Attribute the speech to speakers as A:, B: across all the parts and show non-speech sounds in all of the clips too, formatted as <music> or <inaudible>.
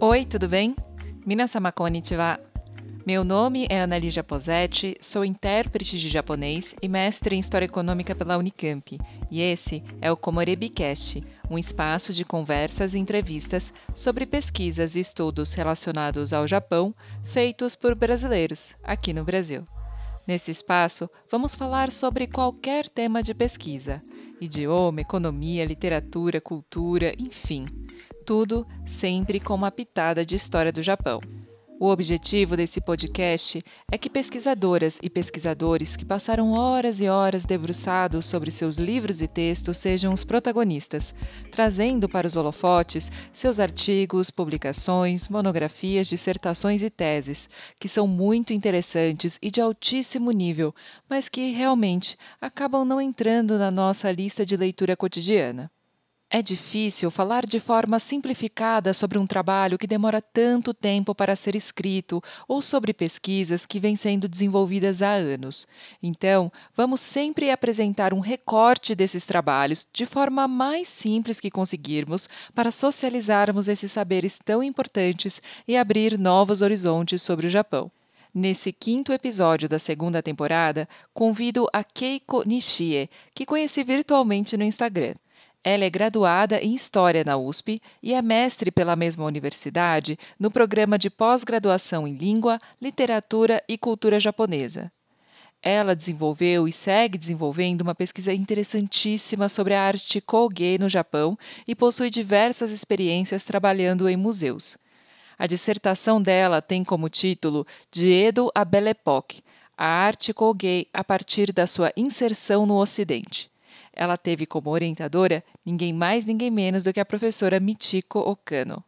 A: Oi, tudo bem? Minasan konnichiwa. Meu nome é Analígia Posetti, sou intérprete de japonês e mestre em História Econômica pela Unicamp, e esse é o Komorebicast, um espaço de conversas e entrevistas sobre pesquisas e estudos relacionados ao Japão feitos por brasileiros aqui no Brasil. Nesse espaço, vamos falar sobre qualquer tema de pesquisa: idioma, economia, literatura, cultura, enfim tudo sempre com uma pitada de história do Japão. O objetivo desse podcast é que pesquisadoras e pesquisadores que passaram horas e horas debruçados sobre seus livros e textos sejam os protagonistas, trazendo para os holofotes seus artigos, publicações, monografias, dissertações e teses, que são muito interessantes e de altíssimo nível, mas que realmente acabam não entrando na nossa lista de leitura cotidiana. É difícil falar de forma simplificada sobre um trabalho que demora tanto tempo para ser escrito ou sobre pesquisas que vêm sendo desenvolvidas há anos. Então, vamos sempre apresentar um recorte desses trabalhos de forma mais simples que conseguirmos para socializarmos esses saberes tão importantes e abrir novos horizontes sobre o Japão. Nesse quinto episódio da segunda temporada, convido a Keiko Nishie, que conheci virtualmente no Instagram. Ela é graduada em História na USP e é mestre pela mesma universidade no programa de pós-graduação em Língua, Literatura e Cultura Japonesa. Ela desenvolveu e segue desenvolvendo uma pesquisa interessantíssima sobre a arte Koge no Japão e possui diversas experiências trabalhando em museus. A dissertação dela tem como título De Edo a Belle Époque, a arte Koge a partir da sua inserção no Ocidente. Ela teve como orientadora ninguém mais, ninguém menos do que a professora Michiko Okano.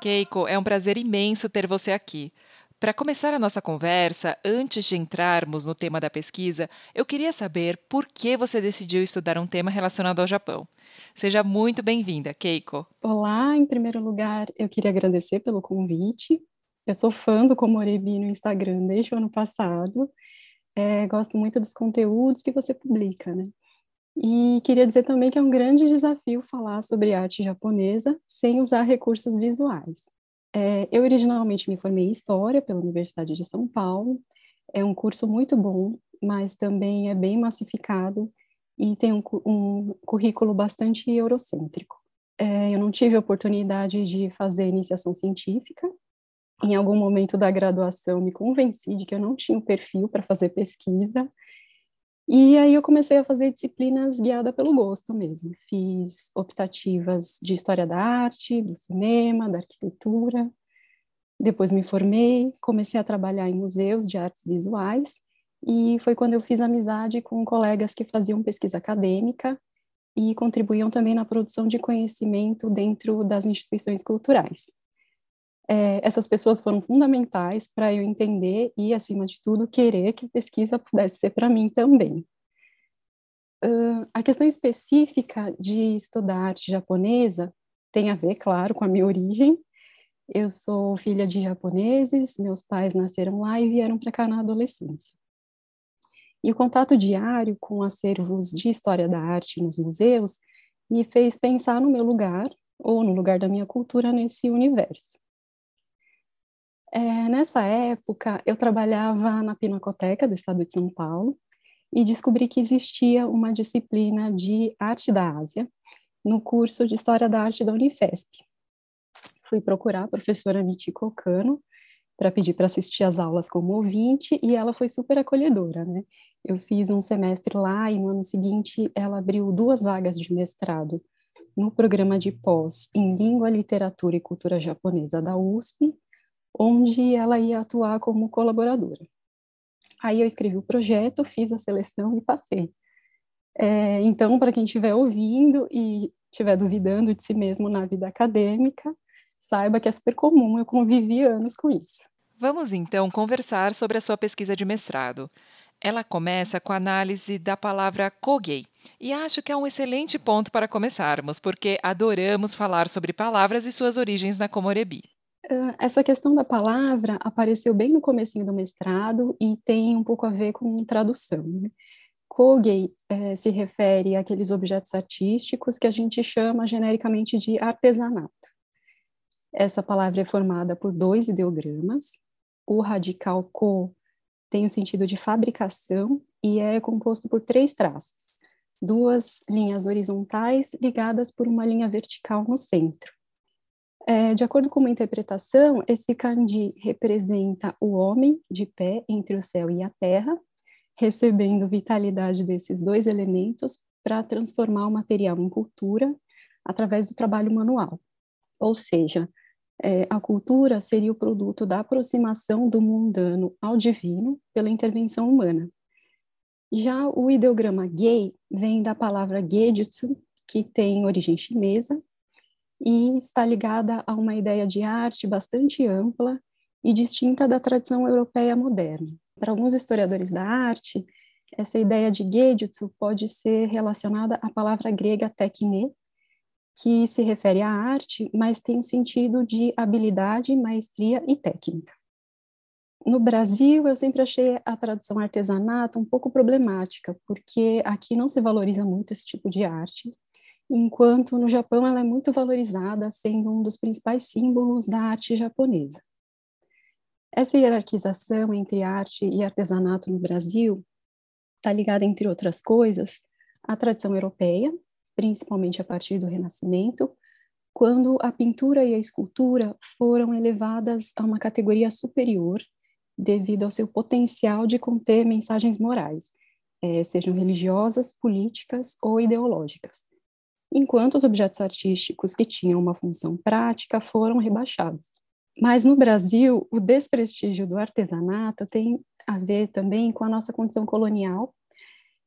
A: Keiko, é um prazer imenso ter você aqui. Para começar a nossa conversa, antes de entrarmos no tema da pesquisa, eu queria saber por que você decidiu estudar um tema relacionado ao Japão. Seja muito bem-vinda, Keiko.
B: Olá, em primeiro lugar, eu queria agradecer pelo convite. Eu sou fã do Komorebi no Instagram desde o ano passado é, gosto muito dos conteúdos que você publica, né? E queria dizer também que é um grande desafio falar sobre arte japonesa sem usar recursos visuais. É, eu originalmente me formei em História pela Universidade de São Paulo. É um curso muito bom, mas também é bem massificado e tem um, um currículo bastante eurocêntrico. É, eu não tive a oportunidade de fazer iniciação científica, em algum momento da graduação, me convenci de que eu não tinha o perfil para fazer pesquisa. E aí eu comecei a fazer disciplinas guiada pelo gosto mesmo. Fiz optativas de história da arte, do cinema, da arquitetura. Depois me formei, comecei a trabalhar em museus de artes visuais e foi quando eu fiz amizade com colegas que faziam pesquisa acadêmica e contribuíam também na produção de conhecimento dentro das instituições culturais é, essas pessoas foram fundamentais para eu entender e, acima de tudo, querer que a pesquisa pudesse ser para mim também. Uh, a questão específica de estudar arte japonesa tem a ver, claro, com a minha origem. Eu sou filha de japoneses, meus pais nasceram lá e vieram para cá na adolescência. E o contato diário com acervos de história da arte nos museus me fez pensar no meu lugar, ou no lugar da minha cultura nesse universo. É, nessa época, eu trabalhava na Pinacoteca do Estado de São Paulo e descobri que existia uma disciplina de Arte da Ásia no curso de História da Arte da Unifesp. Fui procurar a professora Michiko Kano para pedir para assistir às aulas como ouvinte e ela foi super acolhedora, né? Eu fiz um semestre lá e no ano seguinte ela abriu duas vagas de mestrado no programa de pós em Língua, Literatura e Cultura Japonesa da USP onde ela ia atuar como colaboradora. Aí eu escrevi o projeto, fiz a seleção e passei. É, então, para quem estiver ouvindo e estiver duvidando de si mesmo na vida acadêmica, saiba que é super comum, eu convivi anos com isso.
A: Vamos então conversar sobre a sua pesquisa de mestrado. Ela começa com a análise da palavra kogei, E acho que é um excelente ponto para começarmos, porque adoramos falar sobre palavras e suas origens na Comorebi.
B: Essa questão da palavra apareceu bem no comecinho do mestrado e tem um pouco a ver com tradução. Né? Kogei eh, se refere àqueles objetos artísticos que a gente chama genericamente de artesanato. Essa palavra é formada por dois ideogramas. O radical ko tem o sentido de fabricação e é composto por três traços, duas linhas horizontais ligadas por uma linha vertical no centro. É, de acordo com uma interpretação, esse kanji representa o homem de pé entre o céu e a terra, recebendo vitalidade desses dois elementos para transformar o material em cultura através do trabalho manual. Ou seja, é, a cultura seria o produto da aproximação do mundano ao divino pela intervenção humana. Já o ideograma gay vem da palavra Gejutsu, que tem origem chinesa, e está ligada a uma ideia de arte bastante ampla e distinta da tradição europeia moderna. Para alguns historiadores da arte, essa ideia de Gejutsu pode ser relacionada à palavra grega tekne, que se refere à arte, mas tem o sentido de habilidade, maestria e técnica. No Brasil, eu sempre achei a tradução artesanato um pouco problemática, porque aqui não se valoriza muito esse tipo de arte, enquanto no Japão ela é muito valorizada, sendo um dos principais símbolos da arte japonesa. Essa hierarquização entre arte e artesanato no Brasil está ligada, entre outras coisas, à tradição europeia, principalmente a partir do Renascimento, quando a pintura e a escultura foram elevadas a uma categoria superior devido ao seu potencial de conter mensagens morais, eh, sejam religiosas, políticas ou ideológicas, enquanto os objetos artísticos que tinham uma função prática foram rebaixados. Mas no Brasil, o desprestígio do artesanato tem a ver também com a nossa condição colonial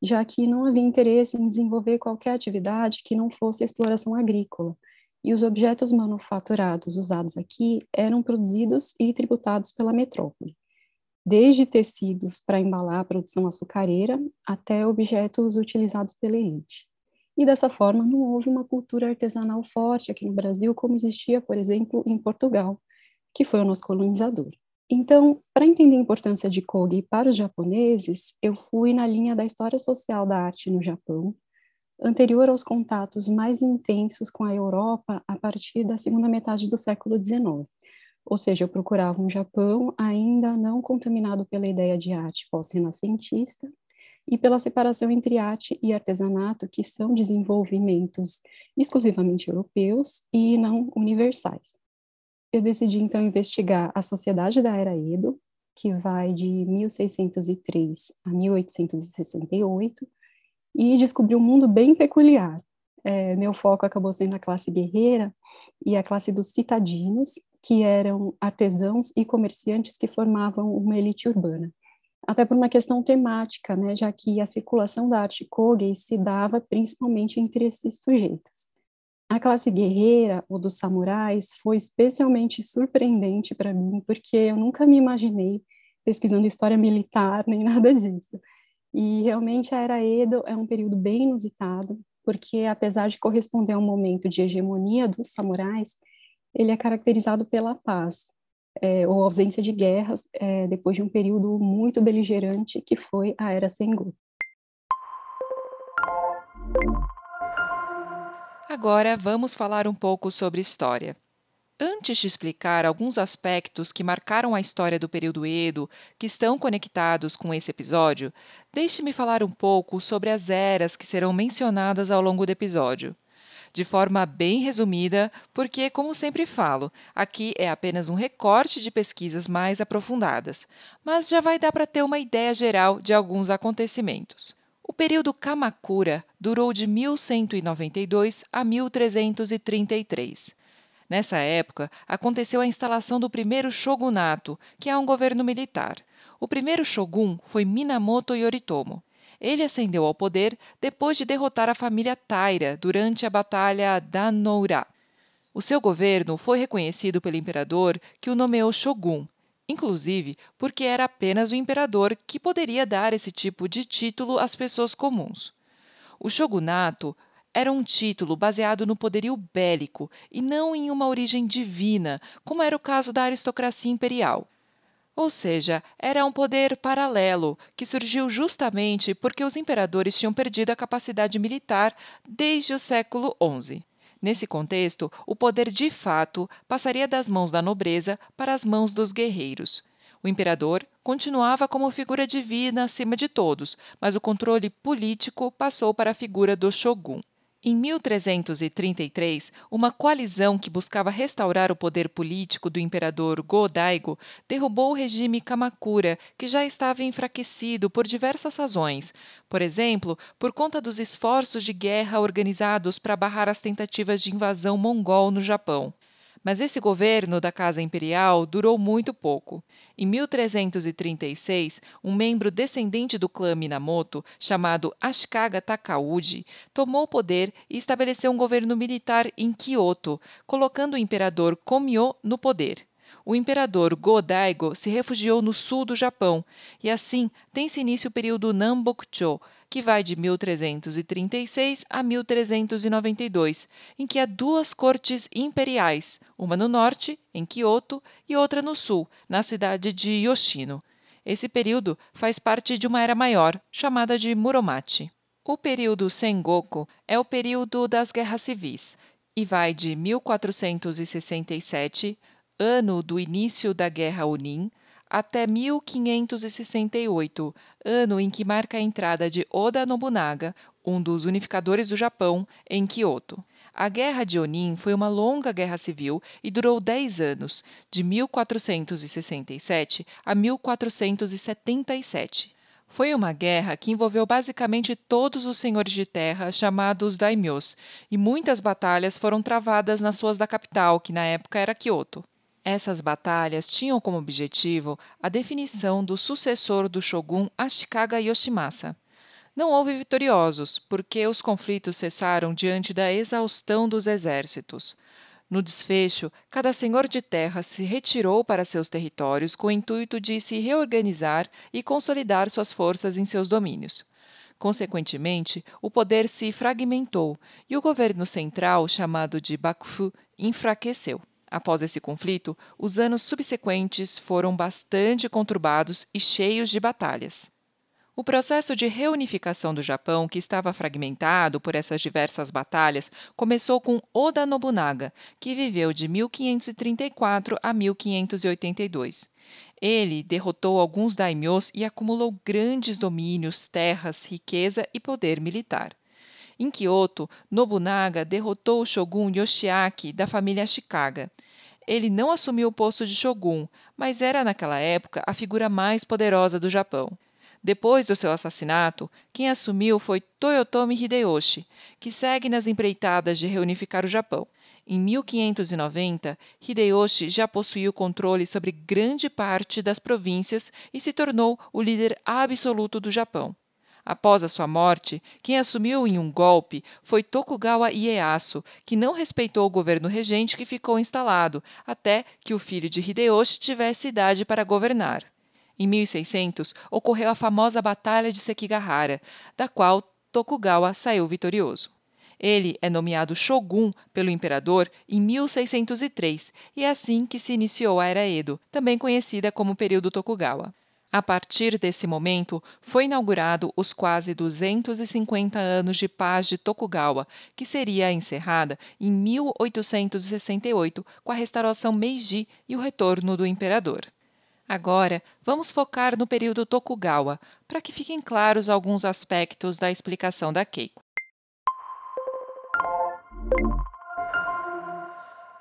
B: já que não havia interesse em desenvolver qualquer atividade que não fosse exploração agrícola, e os objetos manufaturados usados aqui eram produzidos e tributados pela metrópole, desde tecidos para embalar a produção açucareira até objetos utilizados pela elite. E dessa forma não houve uma cultura artesanal forte aqui no Brasil como existia, por exemplo, em Portugal, que foi o nosso colonizador. Então, para entender a importância de Kogi para os japoneses, eu fui na linha da história social da arte no Japão, anterior aos contatos mais intensos com a Europa a partir da segunda metade do século XIX. Ou seja, eu procurava um Japão ainda não contaminado pela ideia de arte pós-renascentista e pela separação entre arte e artesanato, que são desenvolvimentos exclusivamente europeus e não universais eu decidi então investigar a sociedade da Era Edo, que vai de 1603 a 1868, e descobri um mundo bem peculiar. É, meu foco acabou sendo a classe guerreira e a classe dos citadinos, que eram artesãos e comerciantes que formavam uma elite urbana. Até por uma questão temática, né, já que a circulação da arte Kogei se dava principalmente entre esses sujeitos. A classe guerreira ou dos samurais foi especialmente surpreendente para mim, porque eu nunca me imaginei pesquisando história militar nem <laughs> nada disso. E realmente a Era Edo é um período bem inusitado, porque apesar de corresponder a um momento de hegemonia dos samurais, ele é caracterizado pela paz, é, ou ausência de guerras, é, depois de um período muito beligerante que foi a Era Sengoku.
A: Agora vamos falar um pouco sobre história. Antes de explicar alguns aspectos que marcaram a história do período Edo, que estão conectados com esse episódio, deixe-me falar um pouco sobre as eras que serão mencionadas ao longo do episódio. De forma bem resumida, porque, como sempre falo, aqui é apenas um recorte de pesquisas mais aprofundadas, mas já vai dar para ter uma ideia geral de alguns acontecimentos. O período Kamakura durou de 1192 a 1333. Nessa época, aconteceu a instalação do primeiro shogunato, que é um governo militar. O primeiro shogun foi Minamoto Yoritomo. Ele ascendeu ao poder depois de derrotar a família Taira durante a Batalha Danoura. O seu governo foi reconhecido pelo imperador, que o nomeou shogun, inclusive porque era apenas o imperador que poderia dar esse tipo de título às pessoas comuns. O shogunato era um título baseado no poderio bélico e não em uma origem divina, como era o caso da aristocracia imperial. Ou seja, era um poder paralelo que surgiu justamente porque os imperadores tinham perdido a capacidade militar desde o século XI. Nesse contexto, o poder de fato passaria das mãos da nobreza para as mãos dos guerreiros. O imperador continuava como figura divina acima de todos, mas o controle político passou para a figura do shogun. Em 1333, uma coalizão que buscava restaurar o poder político do imperador Go-Daigo derrubou o regime Kamakura, que já estava enfraquecido por diversas razões. Por exemplo, por conta dos esforços de guerra organizados para barrar as tentativas de invasão mongol no Japão. Mas esse governo da Casa Imperial durou muito pouco. Em 1336, um membro descendente do clã Minamoto, chamado Ashikaga Takauji, tomou o poder e estabeleceu um governo militar em Kyoto, colocando o imperador Komyo no poder o imperador Go-Daigo se refugiou no sul do Japão, e assim tem-se início o período Nambokucho, que vai de 1336 a 1392, em que há duas cortes imperiais, uma no norte, em Kyoto, e outra no sul, na cidade de Yoshino. Esse período faz parte de uma era maior, chamada de Muromachi. O período Sengoku é o período das guerras civis e vai de 1467, ano do início da Guerra Unin, até 1568, ano em que marca a entrada de Oda Nobunaga, um dos unificadores do Japão, em Kyoto. A Guerra de Onin foi uma longa guerra civil e durou 10 anos, de 1467 a 1477. Foi uma guerra que envolveu basicamente todos os senhores de terra, chamados daimyos, e muitas batalhas foram travadas nas suas da capital, que na época era Kyoto. Essas batalhas tinham como objetivo a definição do sucessor do shogun Ashikaga Yoshimasa. Não houve vitoriosos, porque os conflitos cessaram diante da exaustão dos exércitos. No desfecho, cada senhor de terra se retirou para seus territórios com o intuito de se reorganizar e consolidar suas forças em seus domínios. Consequentemente, o poder se fragmentou e o governo central, chamado de Bakufu, enfraqueceu. Após esse conflito, os anos subsequentes foram bastante conturbados e cheios de batalhas. O processo de reunificação do Japão, que estava fragmentado por essas diversas batalhas, começou com Oda Nobunaga, que viveu de 1534 a 1582. Ele derrotou alguns daimyos e acumulou grandes domínios, terras, riqueza e poder militar. Em Kyoto, Nobunaga derrotou o shogun Yoshiaki da família Ashikaga. Ele não assumiu o posto de shogun, mas era naquela época a figura mais poderosa do Japão. Depois do seu assassinato, quem assumiu foi Toyotomi Hideyoshi, que segue nas empreitadas de reunificar o Japão. Em 1590, Hideyoshi já possuía o controle sobre grande parte das províncias e se tornou o líder absoluto do Japão. Após a sua morte, quem assumiu em um golpe foi Tokugawa Ieyasu, que não respeitou o governo regente que ficou instalado, até que o filho de Hideyoshi tivesse idade para governar. Em 1600, ocorreu a famosa Batalha de Sekigahara, da qual Tokugawa saiu vitorioso. Ele é nomeado shogun pelo imperador em 1603 e é assim que se iniciou a Era Edo, também conhecida como período Tokugawa. A partir desse momento, foi inaugurado os quase 250 anos de paz de Tokugawa, que seria encerrada em 1868 com a restauração Meiji e o retorno do imperador. Agora, vamos focar no período Tokugawa, para que fiquem claros alguns aspectos da explicação da Keiko.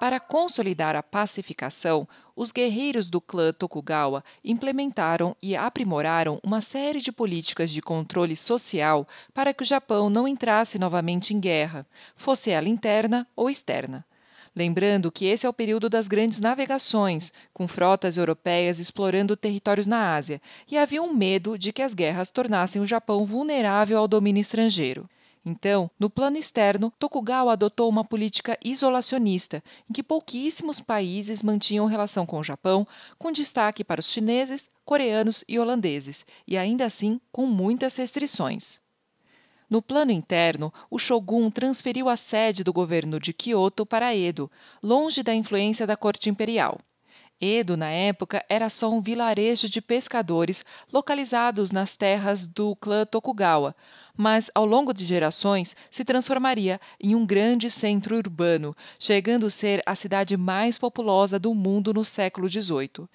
A: Para consolidar a pacificação, os guerreiros do clã Tokugawa implementaram e aprimoraram uma série de políticas de controle social para que o Japão não entrasse novamente em guerra, fosse ela interna ou externa. Lembrando que esse é o período das grandes navegações, com frotas europeias explorando territórios na Ásia, e havia um medo de que as guerras tornassem o Japão vulnerável ao domínio estrangeiro. Então, no plano externo, Tokugawa adotou uma política isolacionista, em que pouquíssimos países mantinham relação com o Japão, com destaque para os chineses, coreanos e holandeses, e ainda assim com muitas restrições. No plano interno, o shogun transferiu a sede do governo de Kyoto para Edo, longe da influência da corte imperial. Edo, na época, era só um vilarejo de pescadores localizados nas terras do clã Tokugawa, mas ao longo de gerações se transformaria em um grande centro urbano, chegando a ser a cidade mais populosa do mundo no século XVIII.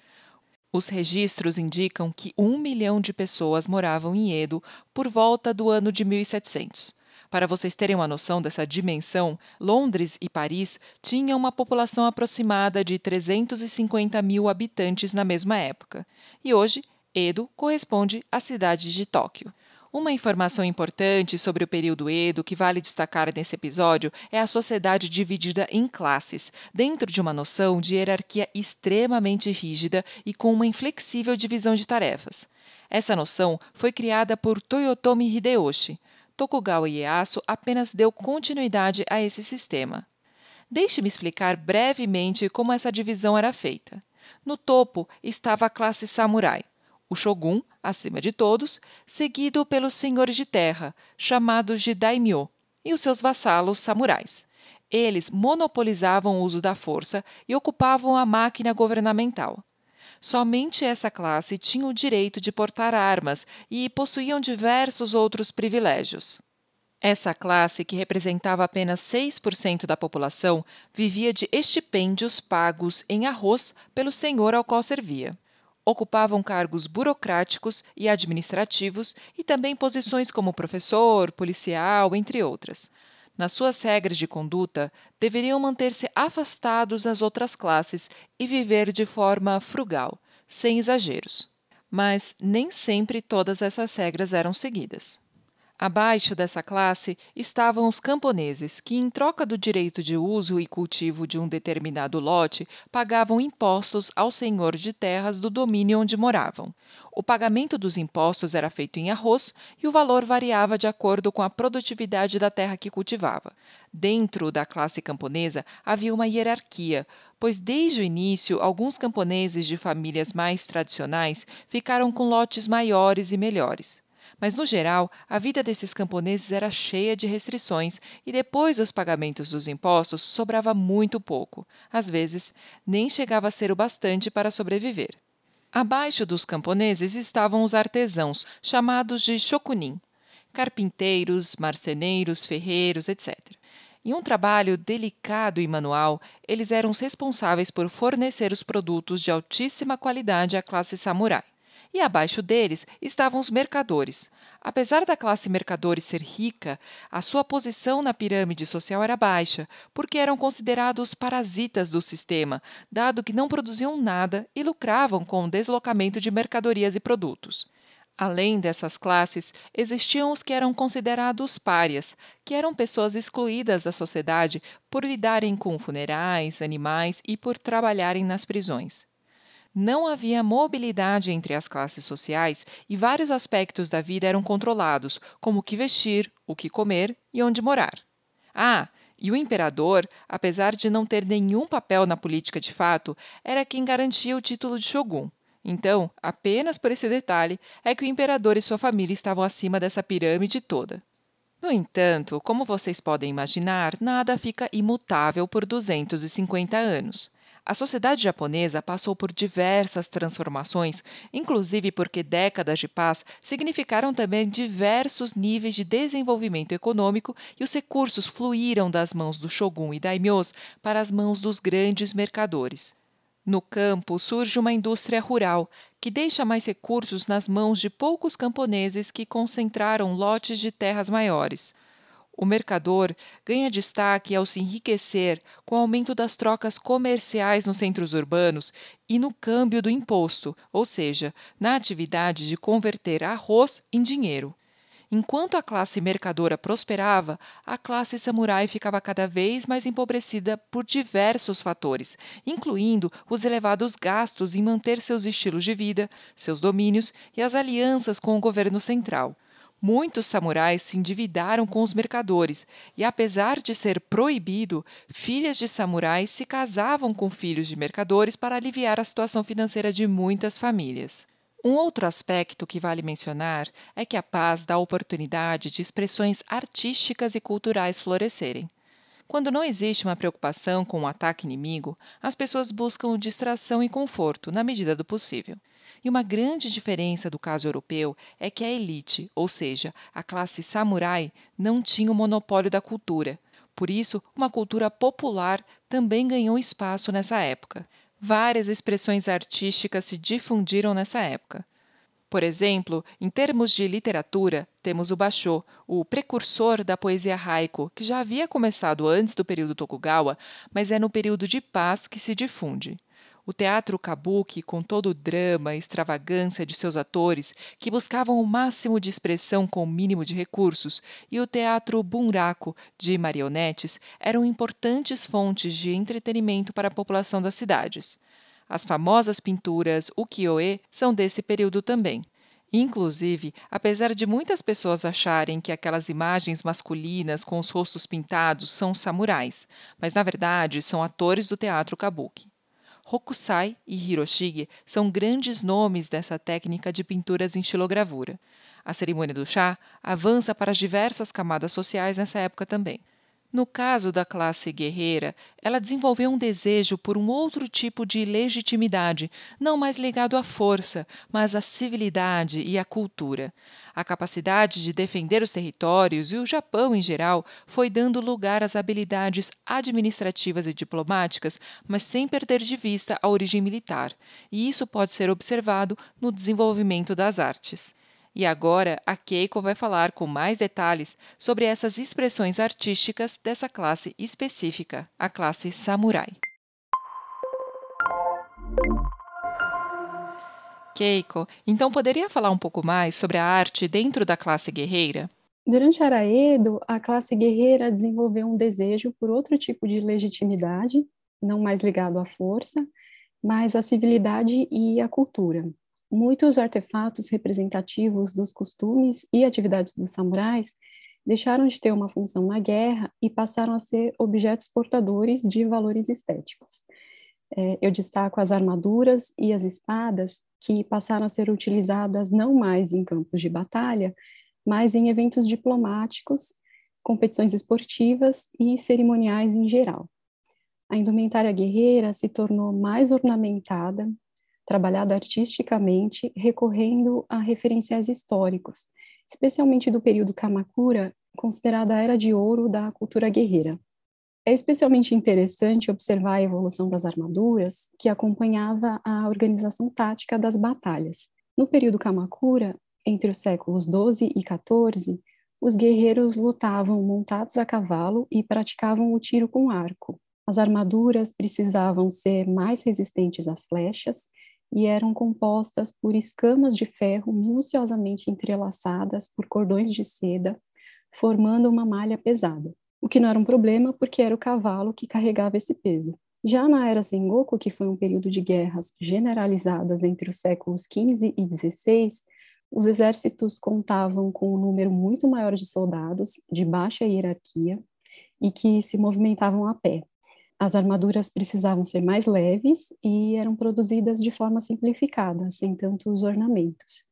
A: Os registros indicam que um milhão de pessoas moravam em Edo por volta do ano de 1700. Para vocês terem uma noção dessa dimensão, Londres e Paris tinham uma população aproximada de 350 mil habitantes na mesma época. E hoje, Edo corresponde à cidade de Tóquio. Uma informação importante sobre o período Edo que vale destacar nesse episódio é a sociedade dividida em classes, dentro de uma noção de hierarquia extremamente rígida e com uma inflexível divisão de tarefas. Essa noção foi criada por Toyotomi Hideyoshi. Tokugawa Ieyasu apenas deu continuidade a esse sistema. Deixe-me explicar brevemente como essa divisão era feita. No topo estava a classe samurai, o shogun, acima de todos, seguido pelos senhores de terra, chamados de daimyo, e os seus vassalos samurais. Eles monopolizavam o uso da força e ocupavam a máquina governamental. Somente essa classe tinha o direito de portar armas e possuíam diversos outros privilégios. Essa classe, que representava apenas 6% da população, vivia de estipêndios pagos em arroz pelo senhor ao qual servia ocupavam cargos burocráticos e administrativos e também posições como professor, policial, entre outras. Nas suas regras de conduta, deveriam manter-se afastados das outras classes e viver de forma frugal, sem exageros. Mas nem sempre todas essas regras eram seguidas. Abaixo dessa classe estavam os camponeses, que, em troca do direito de uso e cultivo de um determinado lote, pagavam impostos ao senhor de terras do domínio onde moravam. O pagamento dos impostos era feito em arroz e o valor variava de acordo com a produtividade da terra que cultivava. Dentro da classe camponesa havia uma hierarquia, pois desde o início alguns camponeses de famílias mais tradicionais ficaram com lotes maiores e melhores. Mas, no geral, a vida desses camponeses era cheia de restrições e, depois dos pagamentos dos impostos, sobrava muito pouco. Às vezes, nem chegava a ser o bastante para sobreviver. Abaixo dos camponeses estavam os artesãos, chamados de shokunin, carpinteiros, marceneiros, ferreiros, etc. Em um trabalho delicado e manual, eles eram os responsáveis por fornecer os produtos de altíssima qualidade à classe samurai e abaixo deles estavam os mercadores. Apesar da classe mercadores ser rica, a sua posição na pirâmide social era baixa, porque eram considerados parasitas do sistema, dado que não produziam nada e lucravam com o deslocamento de mercadorias e produtos. Além dessas classes, existiam os que eram considerados párias, que eram pessoas excluídas da sociedade por lidarem com funerais, animais e por trabalharem nas prisões não havia mobilidade entre as classes sociais e vários aspectos da vida eram controlados, como o que vestir, o que comer e onde morar. Ah, e o imperador, apesar de não ter nenhum papel na política de fato, era quem garantia o título de shogun. Então, apenas por esse detalhe é que o imperador e sua família estavam acima dessa pirâmide toda. No entanto, como vocês podem imaginar, nada fica imutável por 250 anos. A sociedade japonesa passou por diversas transformações, inclusive porque décadas de paz significaram também diversos níveis de desenvolvimento econômico e os recursos fluíram das mãos do shogun e daimyos para as mãos dos grandes mercadores. No campo surge uma indústria rural, que deixa mais recursos nas mãos de poucos camponeses que concentraram lotes de terras maiores. O mercador ganha destaque ao se enriquecer com o aumento das trocas comerciais nos centros urbanos e no câmbio do imposto, ou seja, na atividade de converter arroz em dinheiro. Enquanto a classe mercadora prosperava, a classe samurai ficava cada vez mais empobrecida por diversos fatores, incluindo os elevados gastos em manter seus estilos de vida, seus domínios e as alianças com o governo central. Muitos samurais se endividaram com os mercadores, e apesar de ser proibido, filhas de samurais se casavam com filhos de mercadores para aliviar a situação financeira de muitas famílias. Um outro aspecto que vale mencionar é que a paz dá oportunidade de expressões artísticas e culturais florescerem. Quando não existe uma preocupação com o um ataque inimigo, as pessoas buscam distração e conforto na medida do possível. E uma grande diferença do caso europeu é que a elite, ou seja, a classe samurai, não tinha o monopólio da cultura. Por isso, uma cultura popular também ganhou espaço nessa época. Várias expressões artísticas se difundiram nessa época. Por exemplo, em termos de literatura, temos o Basho, o precursor da poesia haiku, que já havia começado antes do período Tokugawa, mas é no período de paz que se difunde. O teatro kabuki, com todo o drama e extravagância de seus atores, que buscavam o máximo de expressão com o mínimo de recursos, e o teatro bunraku, de marionetes, eram importantes fontes de entretenimento para a população das cidades. As famosas pinturas ukiyo-e são desse período também. Inclusive, apesar de muitas pessoas acharem que aquelas imagens masculinas com os rostos pintados são samurais, mas na verdade são atores do teatro kabuki. Hokusai e Hiroshige são grandes nomes dessa técnica de pinturas em estilogravura. A cerimônia do chá avança para as diversas camadas sociais nessa época também. No caso da classe guerreira, ela desenvolveu um desejo por um outro tipo de legitimidade, não mais ligado à força, mas à civilidade e à cultura. A capacidade de defender os territórios e o Japão em geral foi dando lugar às habilidades administrativas e diplomáticas, mas sem perder de vista a origem militar, e isso pode ser observado no desenvolvimento das artes. E agora a Keiko vai falar com mais detalhes sobre essas expressões artísticas dessa classe específica, a classe samurai. Keiko, então poderia falar um pouco mais sobre a arte dentro da classe guerreira?
B: Durante Araedo, a classe guerreira desenvolveu um desejo por outro tipo de legitimidade, não mais ligado à força, mas à civilidade e à cultura. Muitos artefatos representativos dos costumes e atividades dos samurais deixaram de ter uma função na guerra e passaram a ser objetos portadores de valores estéticos. É, eu destaco as armaduras e as espadas, que passaram a ser utilizadas não mais em campos de batalha, mas em eventos diplomáticos, competições esportivas e cerimoniais em geral. A indumentária guerreira se tornou mais ornamentada, trabalhada artisticamente, recorrendo a referenciais históricos, especialmente do período Kamakura, considerada a era de ouro da cultura guerreira. É especialmente interessante observar a evolução das armaduras, que acompanhava a organização tática das batalhas. No período Kamakura, entre os séculos 12 e 14, os guerreiros lutavam montados a cavalo e praticavam o tiro com arco. As armaduras precisavam ser mais resistentes às flechas e eram compostas por escamas de ferro minuciosamente entrelaçadas por cordões de seda, formando uma malha pesada. O que não era um problema porque era o cavalo que carregava esse peso. Já na era Sengoku, que foi um período de guerras generalizadas entre os séculos XV e XVI, os exércitos contavam com um número muito maior de soldados de baixa hierarquia e que se movimentavam a pé. As armaduras precisavam ser mais leves e eram produzidas de forma simplificada, sem tantos ornamentos.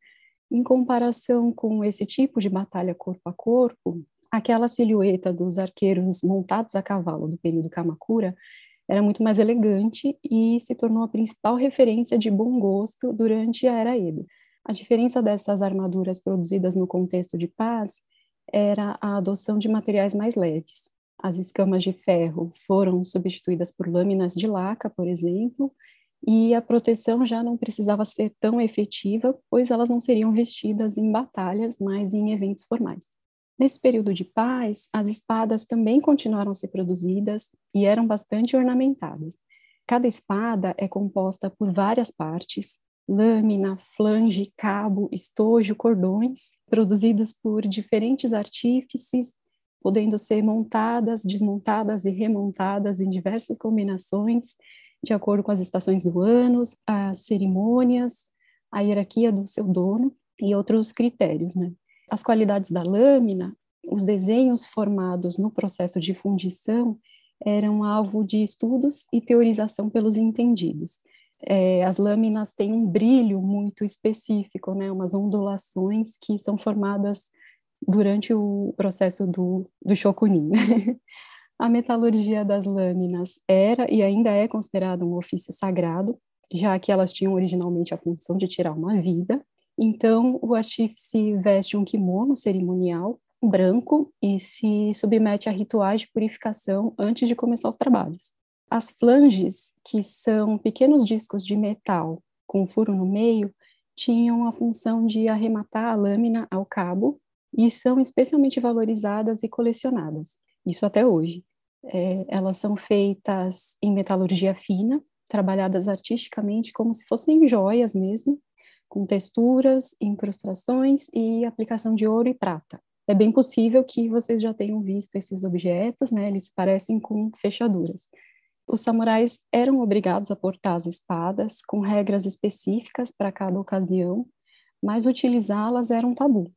B: Em comparação com esse tipo de batalha corpo a corpo, aquela silhueta dos arqueiros montados a cavalo do período Kamakura era muito mais elegante e se tornou a principal referência de bom gosto durante a Era Edo. A diferença dessas armaduras produzidas no contexto de paz era a adoção de materiais mais leves. As escamas de ferro foram substituídas por lâminas de laca, por exemplo, e a proteção já não precisava ser tão efetiva, pois elas não seriam vestidas em batalhas, mas em eventos formais. Nesse período de paz, as espadas também continuaram a ser produzidas e eram bastante ornamentadas. Cada espada é composta por várias partes, lâmina, flange, cabo, estojo, cordões, produzidos por diferentes artífices podendo ser montadas, desmontadas e remontadas em diversas combinações, de acordo com as estações do ano, as cerimônias, a hierarquia do seu dono e outros critérios. Né? As qualidades da lâmina, os desenhos formados no processo de fundição eram alvo de estudos e teorização pelos entendidos. É, as lâminas têm um brilho muito específico, né? Umas ondulações que são formadas durante o processo do, do shokunin. <laughs> A metalurgia das lâminas era e ainda é considerada um ofício sagrado, já que elas tinham originalmente a função de tirar uma vida. Então, o artífice veste um kimono cerimonial branco e se submete a rituais de purificação antes de começar os trabalhos. As flanges, que são pequenos discos de metal com furo no meio, tinham a função de arrematar a lâmina ao cabo e são especialmente valorizadas e colecionadas, isso até hoje. É, elas são feitas em metalurgia fina, trabalhadas artisticamente como se fossem joias mesmo, com texturas, incrustações e aplicação de ouro e prata. É bem possível que vocês já tenham visto esses objetos, né? Eles parecem com fechaduras. Os samurais eram obrigados a portar as espadas com regras específicas para cada ocasião, mas utilizá-las era um tabu.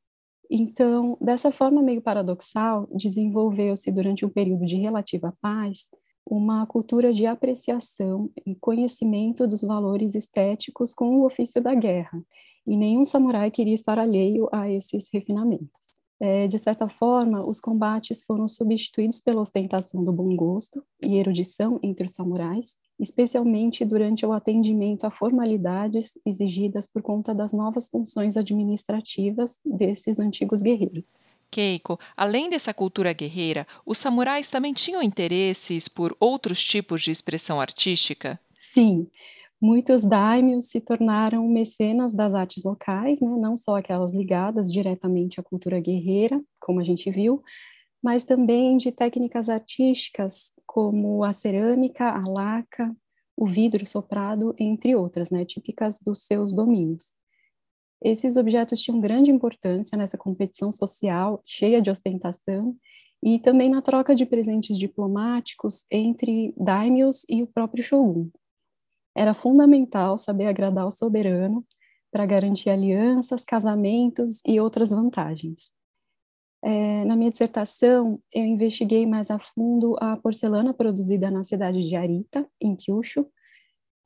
B: Então, dessa forma meio paradoxal, desenvolveu-se durante um período de relativa paz uma cultura de apreciação e conhecimento dos valores estéticos com o ofício da guerra, e nenhum samurai queria estar alheio a esses refinamentos. É, de certa forma, os combates foram substituídos pela ostentação do bom gosto e erudição entre os samurais, especialmente durante o atendimento a formalidades exigidas por conta das novas funções administrativas desses antigos guerreiros.
A: Keiko, além dessa cultura guerreira, os samurais também tinham interesses por outros tipos de expressão artística?
B: Sim, muitos daimyos se tornaram mecenas das artes locais, né? não só aquelas ligadas diretamente à cultura guerreira, como a gente viu, mas também de técnicas artísticas como a cerâmica, a laca, o vidro soprado, entre outras, né? típicas dos seus domínios. Esses objetos tinham grande importância nessa competição social cheia de ostentação e também na troca de presentes diplomáticos entre daimyos e o próprio shogun. Era fundamental saber agradar o soberano para garantir alianças, casamentos e outras vantagens. É, na minha dissertação, eu investiguei mais a fundo a porcelana produzida na cidade de Arita, em Kyushu.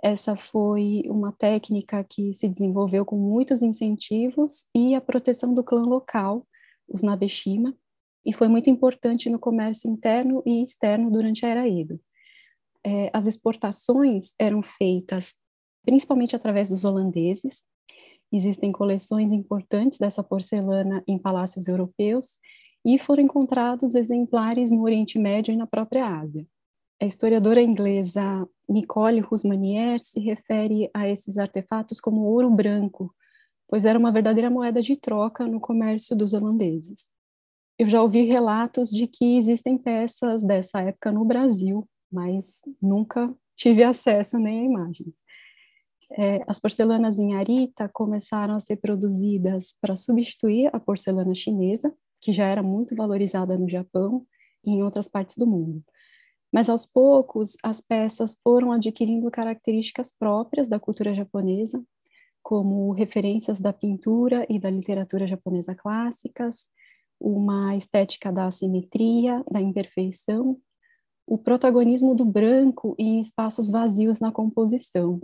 B: Essa foi uma técnica que se desenvolveu com muitos incentivos e a proteção do clã local, os Nabeshima, e foi muito importante no comércio interno e externo durante a Era Edo é, as exportações eram feitas principalmente através dos holandeses. Existem coleções importantes dessa porcelana em palácios europeus e foram encontrados exemplares no Oriente Médio e na própria Ásia. A historiadora inglesa Nicole Rusmanier se refere a esses artefatos como ouro branco, pois era uma verdadeira moeda de troca no comércio dos holandeses. Eu já ouvi relatos de que existem peças dessa época no Brasil, mas nunca tive acesso nem a imagens. É, as porcelanas em Arita começaram a ser produzidas para substituir a porcelana chinesa, que já era muito valorizada no Japão e em outras partes do mundo. Mas aos poucos, as peças foram adquirindo características próprias da cultura japonesa, como referências da pintura e da literatura japonesa clássicas, uma estética da assimetria, da imperfeição o protagonismo do branco em espaços vazios na composição.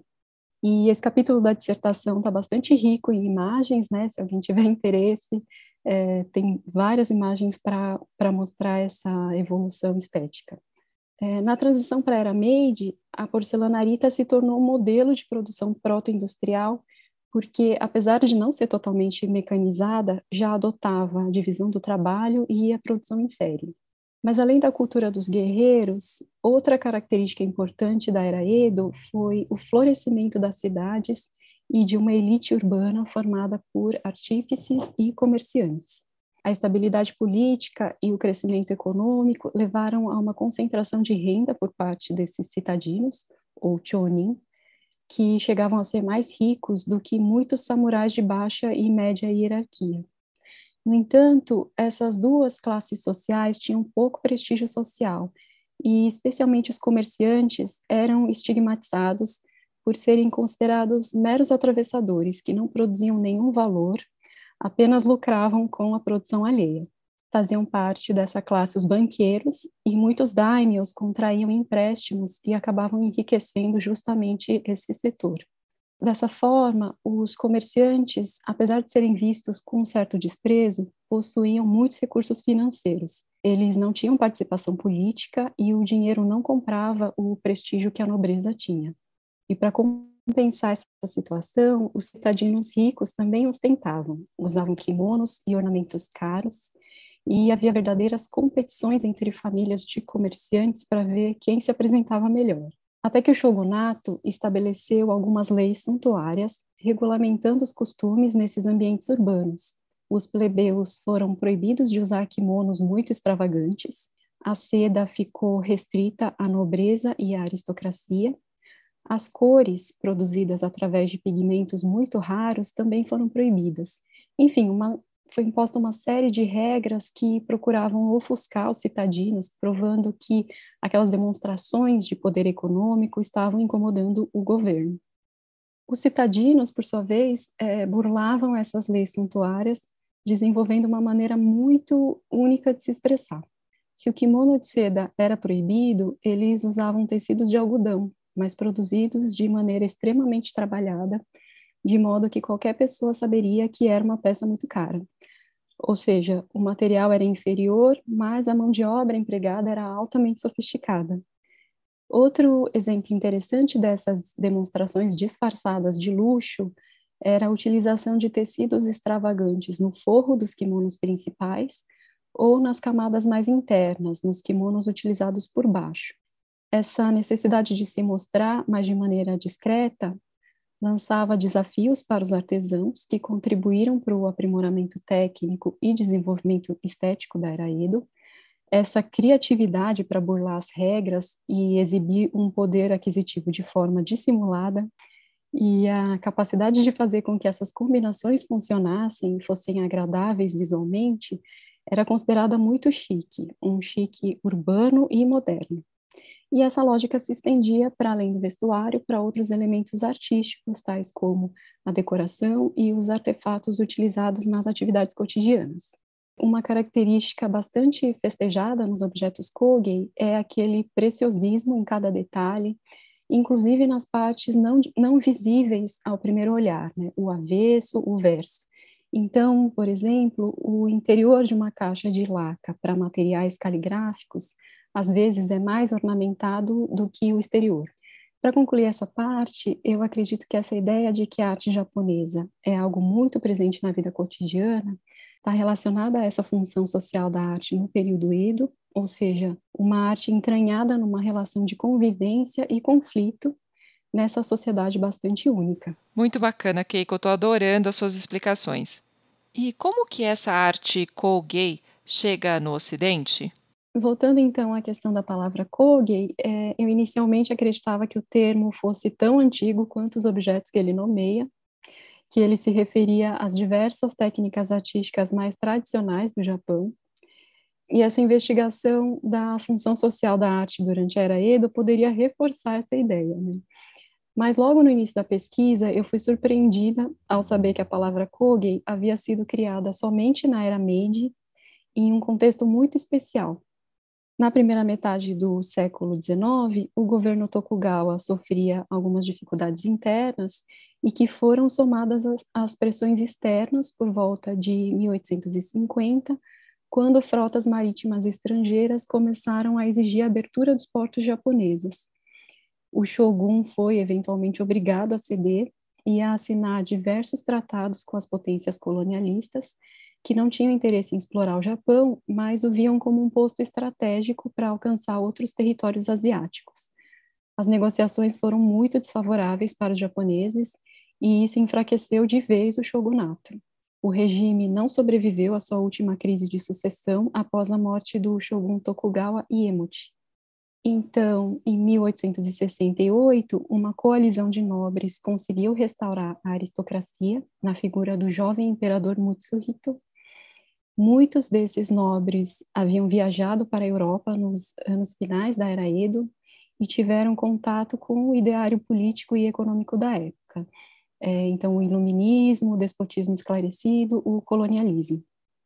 B: E esse capítulo da dissertação está bastante rico em imagens, né? Se alguém tiver <laughs> interesse, é, tem várias imagens para mostrar essa evolução estética. É, na transição para a era Meiji, a porcelanarita se tornou um modelo de produção proto-industrial, porque, apesar de não ser totalmente mecanizada, já adotava a divisão do trabalho e a produção em série. Mas além da cultura dos guerreiros, outra característica importante da era Edo foi o florescimento das cidades e de uma elite urbana formada por artífices e comerciantes. A estabilidade política e o crescimento econômico levaram a uma concentração de renda por parte desses citadinos, ou chonin, que chegavam a ser mais ricos do que muitos samurais de baixa e média hierarquia. No entanto, essas duas classes sociais tinham pouco prestígio social e, especialmente os comerciantes, eram estigmatizados por serem considerados meros atravessadores que não produziam nenhum valor, apenas lucravam com a produção alheia. faziam parte dessa classe os banqueiros, e muitos daimios contraíam empréstimos e acabavam enriquecendo justamente esse setor. Dessa forma, os comerciantes, apesar de serem vistos com um certo desprezo, possuíam muitos recursos financeiros. Eles não tinham participação política e o dinheiro não comprava o prestígio que a nobreza tinha. E para compensar essa situação, os citadinos ricos também ostentavam, usavam kimonos e ornamentos caros, e havia verdadeiras competições entre famílias de comerciantes para ver quem se apresentava melhor. Até que o shogunato estabeleceu algumas leis suntuárias regulamentando os costumes nesses ambientes urbanos. Os plebeus foram proibidos de usar kimonos muito extravagantes, a seda ficou restrita à nobreza e à aristocracia, as cores produzidas através de pigmentos muito raros também foram proibidas. Enfim, uma foi imposta uma série de regras que procuravam ofuscar os citadinos, provando que aquelas demonstrações de poder econômico estavam incomodando o governo. Os citadinos, por sua vez, é, burlavam essas leis suntuárias, desenvolvendo uma maneira muito única de se expressar. Se o kimono de seda era proibido, eles usavam tecidos de algodão, mas produzidos de maneira extremamente trabalhada de modo que qualquer pessoa saberia que era uma peça muito cara. Ou seja, o material era inferior, mas a mão de obra empregada era altamente sofisticada. Outro exemplo interessante dessas demonstrações disfarçadas de luxo era a utilização de tecidos extravagantes no forro dos kimonos principais ou nas camadas mais internas, nos kimonos utilizados por baixo. Essa necessidade de se mostrar, mas de maneira discreta, lançava desafios para os artesãos que contribuíram para o aprimoramento técnico e desenvolvimento estético da era Edo. Essa criatividade para burlar as regras e exibir um poder aquisitivo de forma dissimulada e a capacidade de fazer com que essas combinações funcionassem e fossem agradáveis visualmente era considerada muito chique, um chique urbano e moderno. E essa lógica se estendia para além do vestuário para outros elementos artísticos, tais como a decoração e os artefatos utilizados nas atividades cotidianas. Uma característica bastante festejada nos objetos Kogei é aquele preciosismo em cada detalhe, inclusive nas partes não, não visíveis ao primeiro olhar, né? o avesso, o verso. Então, por exemplo, o interior de uma caixa de laca para materiais caligráficos às vezes é mais ornamentado do que o exterior. Para concluir essa parte, eu acredito que essa ideia de que a arte japonesa é algo muito presente na vida cotidiana está relacionada a essa função social da arte no período Edo, ou seja, uma arte entranhada numa relação de convivência e conflito nessa sociedade bastante única.
A: Muito bacana, Keiko, estou adorando as suas explicações. E como que essa arte Kougei chega no Ocidente?
B: Voltando então à questão da palavra Kogei, é, eu inicialmente acreditava que o termo fosse tão antigo quanto os objetos que ele nomeia, que ele se referia às diversas técnicas artísticas mais tradicionais do Japão. E essa investigação da função social da arte durante a Era Edo poderia reforçar essa ideia. Né? Mas logo no início da pesquisa, eu fui surpreendida ao saber que a palavra Kogei havia sido criada somente na Era Meiji, em um contexto muito especial, na primeira metade do século XIX, o governo Tokugawa sofria algumas dificuldades internas e que foram somadas às, pressões externas por volta de 1850, quando frotas marítimas estrangeiras começaram a exigir a abertura dos portos japoneses. O shogun foi eventualmente obrigado a ceder e a assinar diversos tratados com as potências colonialistas, que não tinham interesse em explorar o Japão, mas o viam como um posto estratégico para alcançar outros territórios asiáticos. As negociações foram muito desfavoráveis para os japoneses e isso enfraqueceu de vez o shogunato. O regime não sobreviveu à sua última crise de sucessão após a morte do shogun Tokugawa Iemuchi. Então, em 1868, uma coalizão de nobres conseguiu restaurar a aristocracia na figura do jovem imperador Mutsuhito Muitos desses nobres haviam viajado para a Europa nos anos finais da Era Edo e tiveram contato com o ideário político e econômico da época. É, então, o iluminismo, o despotismo esclarecido, o colonialismo.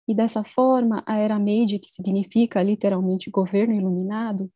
B: E dessa forma, a Era Meiji, que significa literalmente governo iluminado,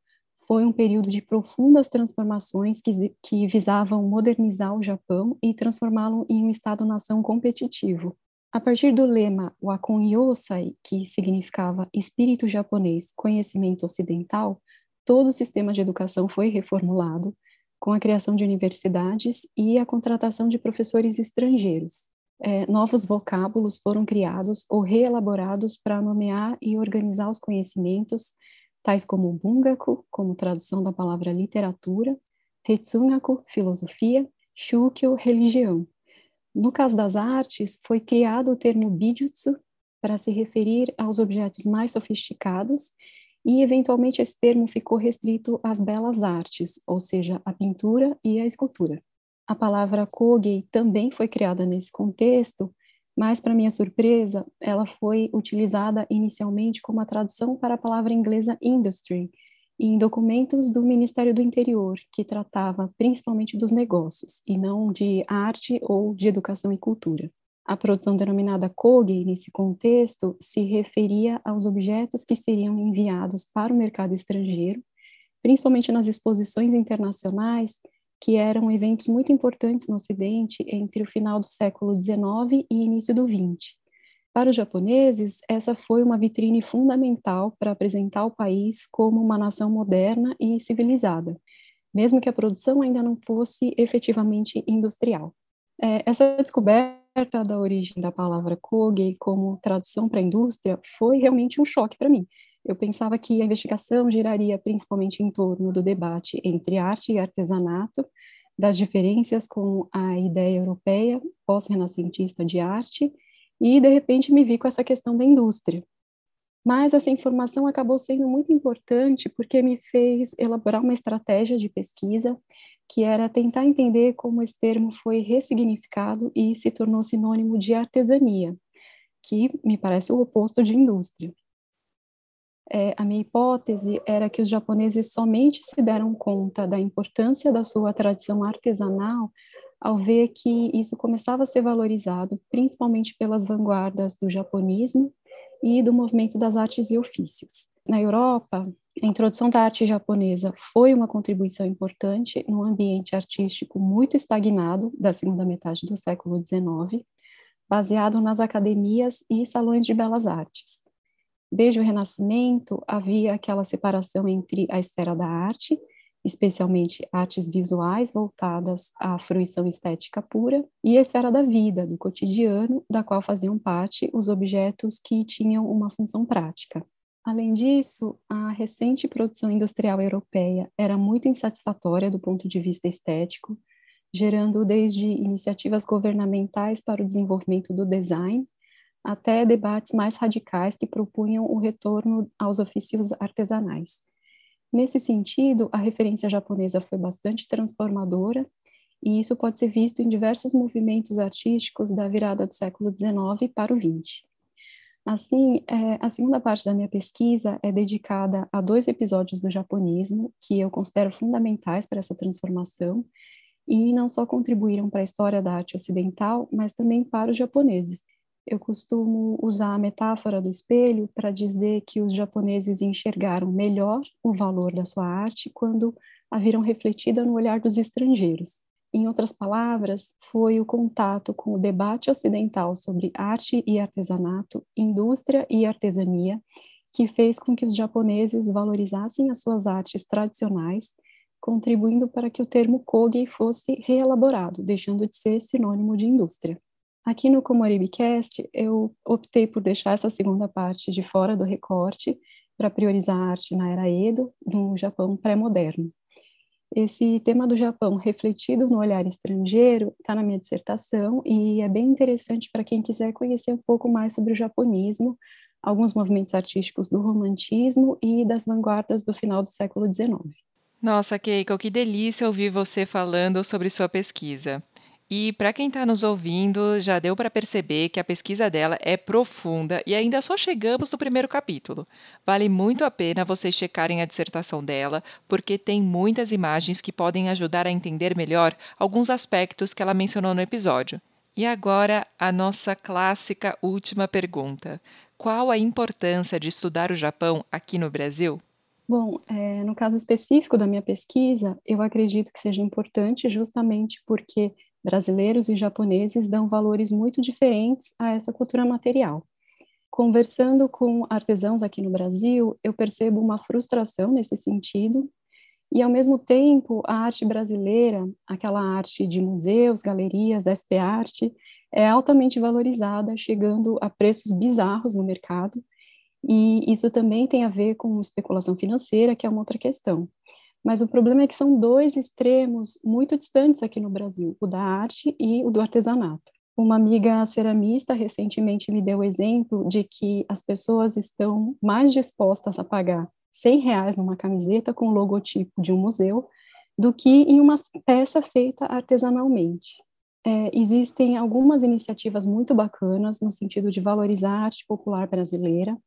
B: foi um período de profundas transformações que, que visavam modernizar o Japão e transformá-lo em um Estado-nação competitivo. A partir do lema Wakon Yosai, que significava espírito japonês, conhecimento ocidental, todo o sistema de educação foi reformulado, com a criação de universidades e a contratação de professores estrangeiros. É, novos vocábulos foram criados ou reelaborados para nomear e organizar os conhecimentos, tais como bungaku, como tradução da palavra literatura, tetsugaku, filosofia, shukyo, religião. No caso das artes, foi criado o termo bijutsu para se referir aos objetos mais sofisticados e, eventualmente, esse termo ficou restrito às belas artes, ou seja, a pintura e a escultura. A palavra kogei também foi criada nesse contexto mas, para minha surpresa, ela foi utilizada inicialmente como a tradução para a palavra inglesa industry, em documentos do Ministério do Interior, que tratava principalmente dos negócios, e não de arte ou de educação e cultura. A produção denominada Kogi, nesse contexto, se referia aos objetos que seriam enviados para o mercado estrangeiro, principalmente nas exposições internacionais que eram eventos muito importantes no Ocidente entre o final do século XIX e início do XX. Para os japoneses, essa foi uma vitrine fundamental para apresentar o país como uma nação moderna e civilizada, mesmo que a produção ainda não fosse efetivamente industrial. É, essa descoberta da origem da palavra koge como tradução para indústria foi realmente um choque para mim, eu pensava que a investigação giraria principalmente em torno do debate entre arte e artesanato, das diferenças com a ideia europeia pós-renascentista de arte, e de repente me vi com essa questão da indústria. Mas essa informação acabou sendo muito importante porque me fez elaborar uma estratégia de pesquisa que era tentar entender como esse termo foi ressignificado e se tornou sinônimo de artesania, que me parece o oposto de indústria é, a minha hipótese era que os japoneses somente se deram conta da importância da sua tradição artesanal ao ver que isso começava a ser valorizado, principalmente pelas vanguardas do japonismo e do movimento das artes e ofícios. Na Europa, a introdução da arte japonesa foi uma contribuição importante num ambiente artístico muito estagnado da segunda metade do século XIX, baseado nas academias e salões de belas artes. Desde o Renascimento, havia aquela separação entre a esfera da arte, especialmente artes visuais voltadas à fruição estética pura, e a esfera da vida, do cotidiano, da qual faziam parte os objetos que tinham uma função prática. Além disso, a recente produção industrial europeia era muito insatisfatória do ponto de vista estético, gerando desde iniciativas governamentais para o desenvolvimento do design até debates mais radicais que propunham o retorno aos ofícios artesanais. Nesse sentido, a referência japonesa foi bastante transformadora, e isso pode ser visto em diversos movimentos artísticos da virada do século XIX para o XX. Assim, é, a segunda parte da minha pesquisa é dedicada a dois episódios do japonismo que eu considero fundamentais para essa transformação e não só contribuíram para a história da arte ocidental, mas também para os japoneses, eu costumo usar a metáfora do espelho para dizer que os japoneses enxergaram melhor o valor da sua arte quando a viram refletida no olhar dos estrangeiros. Em outras palavras, foi o contato com o debate ocidental sobre arte e artesanato, indústria e artesania, que fez com que os japoneses valorizassem as suas artes tradicionais, contribuindo para que o termo kogi fosse reelaborado, deixando de ser sinônimo de indústria. Aqui no Comoribicast, eu optei por deixar essa segunda parte de fora do recorte para priorizar a arte na era Edo, no Japão pré-moderno. Esse tema do Japão refletido no olhar estrangeiro está na minha dissertação e é bem interessante para quem quiser conhecer um pouco mais sobre o japonismo, alguns movimentos artísticos do romantismo e das vanguardas do final do século XIX.
A: Nossa, Keiko, que delícia ouvir você falando sobre sua pesquisa. E para quem está nos ouvindo, já deu para perceber que a pesquisa dela é profunda e ainda só chegamos no primeiro capítulo. Vale muito a pena vocês checarem a dissertação dela, porque tem muitas imagens que podem ajudar a entender melhor alguns aspectos que ela mencionou no episódio. E agora, a nossa clássica última pergunta. qual a importância de estudar o Japão aqui no Brasil?
B: Bom, é, no caso específico da minha pesquisa, eu acredito que seja importante justamente porque brasileiros e japoneses dão valores muito diferentes a essa cultura material. Conversando com artesãos aqui no Brasil, eu percebo uma frustração nesse sentido, e ao mesmo tempo, a arte brasileira, aquela arte de museus, galerias, SP Arte, é altamente valorizada, chegando a preços bizarros no mercado, e isso também tem a ver com especulação financeira, que é uma outra questão. Mas o problema é que são dois extremos muito distantes aqui no Brasil, o da arte e o do artesanato. Uma amiga ceramista recentemente me deu o exemplo de que as pessoas estão mais dispostas a pagar 100 reais numa camiseta com o logotipo de um museu do que em uma peça feita artesanalmente. É, existem algumas iniciativas muito bacanas no sentido de valorizar a arte popular brasileira.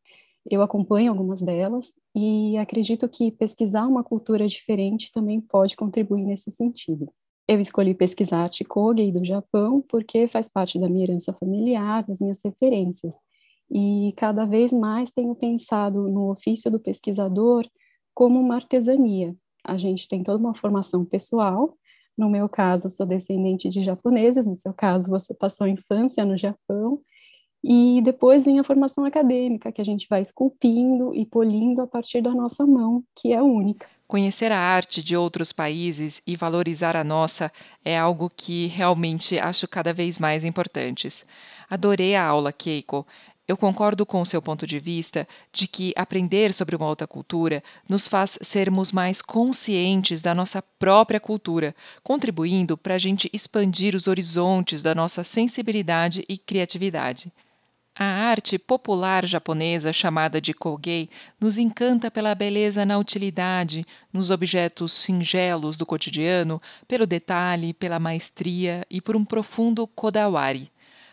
B: Eu acompanho algumas delas e acredito que pesquisar uma cultura diferente também pode contribuir nesse sentido. Eu escolhi pesquisar arte Kogei do Japão porque faz parte da minha herança familiar, das minhas referências. E cada vez mais tenho pensado no ofício do pesquisador como uma artesania. A gente tem toda uma formação pessoal, no meu caso, sou descendente de japoneses, no seu caso, você passou a infância no Japão. E depois vem a formação acadêmica, que a gente vai esculpindo e polindo a partir da nossa mão, que é única.
A: Conhecer a arte de outros países e valorizar a nossa é algo que realmente acho cada vez mais importantes. Adorei a aula, Keiko. Eu concordo com o seu ponto de vista de que aprender sobre uma outra cultura nos faz sermos mais conscientes da nossa própria cultura, contribuindo para a gente expandir os horizontes da nossa sensibilidade e criatividade. A arte popular japonesa chamada de kogei nos encanta pela beleza na utilidade, nos objetos singelos do cotidiano, pelo detalhe, pela maestria e por um profundo kodawari.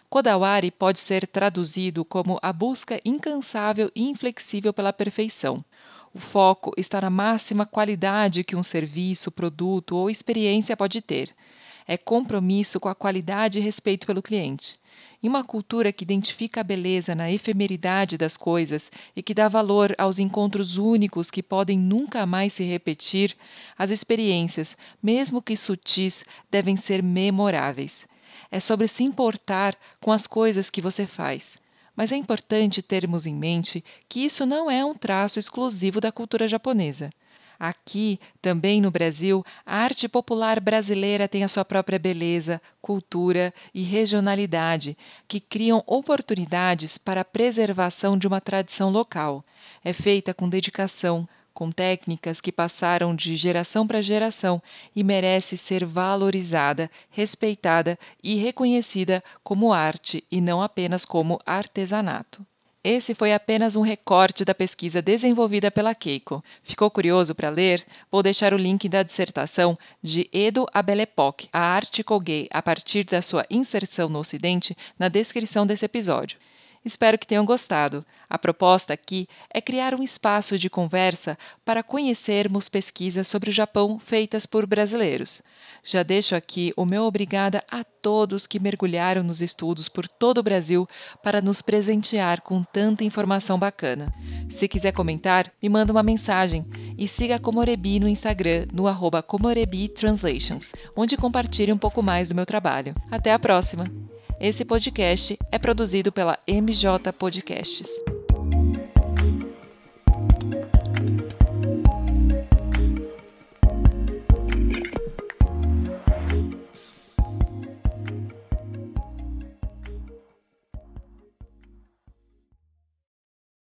A: Kodawari pode ser traduzido como a busca incansável e inflexível pela perfeição. O foco está na máxima qualidade que um serviço, produto ou experiência pode ter. É compromisso com a qualidade e respeito pelo cliente. Em uma cultura que identifica a beleza na efemeridade das coisas e que dá valor aos encontros únicos que podem nunca mais se repetir, as experiências, mesmo que sutis, devem ser memoráveis é sobre se importar com as coisas que você faz. Mas é importante termos em mente que isso não é um traço exclusivo da cultura japonesa. Aqui, também no Brasil, a arte popular brasileira tem a sua própria beleza, cultura e regionalidade, que criam oportunidades para a preservação de uma tradição local. É feita com dedicação, com técnicas que passaram de geração para geração e merece ser valorizada, respeitada e reconhecida como arte e não apenas como artesanato. Esse foi apenas um recorte da pesquisa desenvolvida pela Keiko. Ficou curioso para ler? Vou deixar o link da dissertação de Edo Abelepok, a arte Kogei, a partir da sua inserção no Ocidente, na descrição desse episódio. Espero que tenham gostado. A proposta aqui é criar um espaço de conversa para conhecermos pesquisas sobre o Japão feitas por brasileiros. Já deixo aqui o meu obrigada a todos que mergulharam nos estudos por todo o Brasil para nos presentear com tanta informação bacana. Se quiser comentar, me manda uma mensagem e siga a Comorebi no Instagram no arroba Translations, onde compartilhe um pouco mais do meu trabalho. Até a próxima! Esse podcast é produzido pela MJ Podcasts.